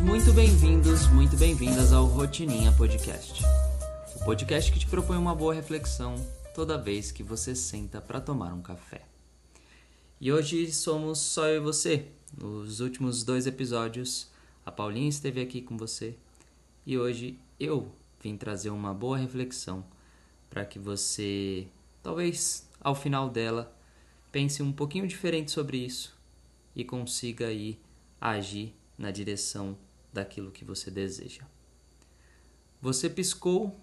muito bem-vindos, muito bem-vindas ao Rotininha Podcast. O podcast que te propõe uma boa reflexão toda vez que você senta para tomar um café. E hoje somos só eu e você. Nos últimos dois episódios, a Paulinha esteve aqui com você e hoje eu vim trazer uma boa reflexão para que você, talvez ao final dela, pense um pouquinho diferente sobre isso e consiga aí agir na direção daquilo que você deseja. Você piscou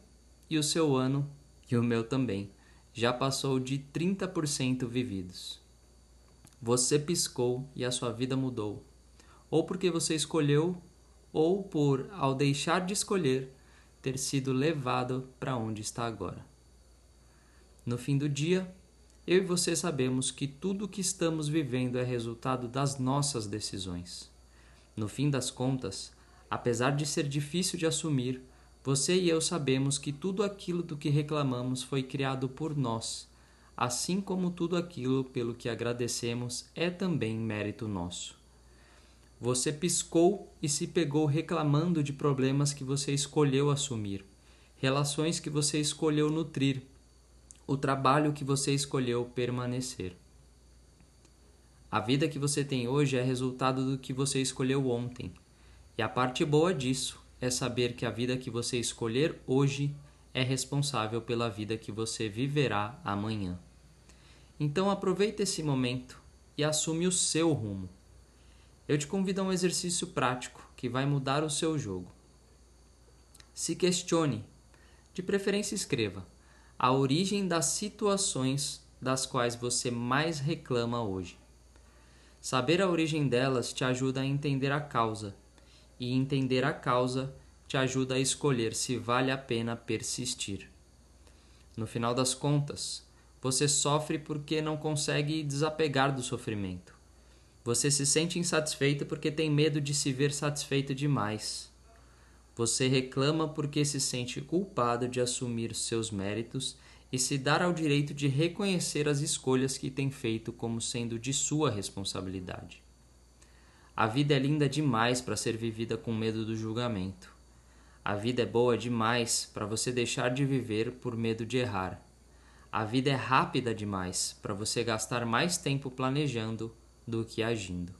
e o seu ano, e o meu também, já passou de 30% vividos. Você piscou e a sua vida mudou, ou porque você escolheu, ou por, ao deixar de escolher, ter sido levado para onde está agora. No fim do dia, eu e você sabemos que tudo o que estamos vivendo é resultado das nossas decisões. No fim das contas, apesar de ser difícil de assumir, você e eu sabemos que tudo aquilo do que reclamamos foi criado por nós, assim como tudo aquilo pelo que agradecemos é também mérito nosso. Você piscou e se pegou reclamando de problemas que você escolheu assumir, relações que você escolheu nutrir, o trabalho que você escolheu permanecer. A vida que você tem hoje é resultado do que você escolheu ontem. E a parte boa disso é saber que a vida que você escolher hoje é responsável pela vida que você viverá amanhã. Então aproveite esse momento e assume o seu rumo. Eu te convido a um exercício prático que vai mudar o seu jogo. Se questione, de preferência escreva, a origem das situações das quais você mais reclama hoje. Saber a origem delas te ajuda a entender a causa, e entender a causa te ajuda a escolher se vale a pena persistir. No final das contas, você sofre porque não consegue desapegar do sofrimento. Você se sente insatisfeito porque tem medo de se ver satisfeito demais. Você reclama porque se sente culpado de assumir seus méritos e se dar ao direito de reconhecer as escolhas que tem feito como sendo de sua responsabilidade. A vida é linda demais para ser vivida com medo do julgamento. A vida é boa demais para você deixar de viver por medo de errar. A vida é rápida demais para você gastar mais tempo planejando do que agindo.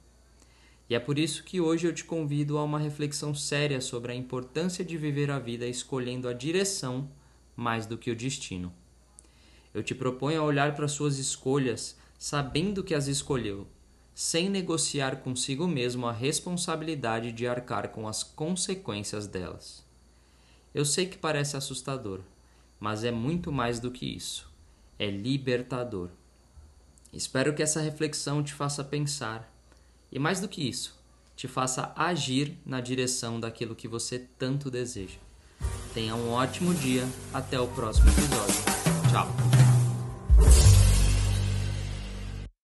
E é por isso que hoje eu te convido a uma reflexão séria sobre a importância de viver a vida escolhendo a direção mais do que o destino. Eu te proponho a olhar para suas escolhas sabendo que as escolheu, sem negociar consigo mesmo a responsabilidade de arcar com as consequências delas. Eu sei que parece assustador, mas é muito mais do que isso. É libertador. Espero que essa reflexão te faça pensar e, mais do que isso, te faça agir na direção daquilo que você tanto deseja. Tenha um ótimo dia, até o próximo episódio. Tchau!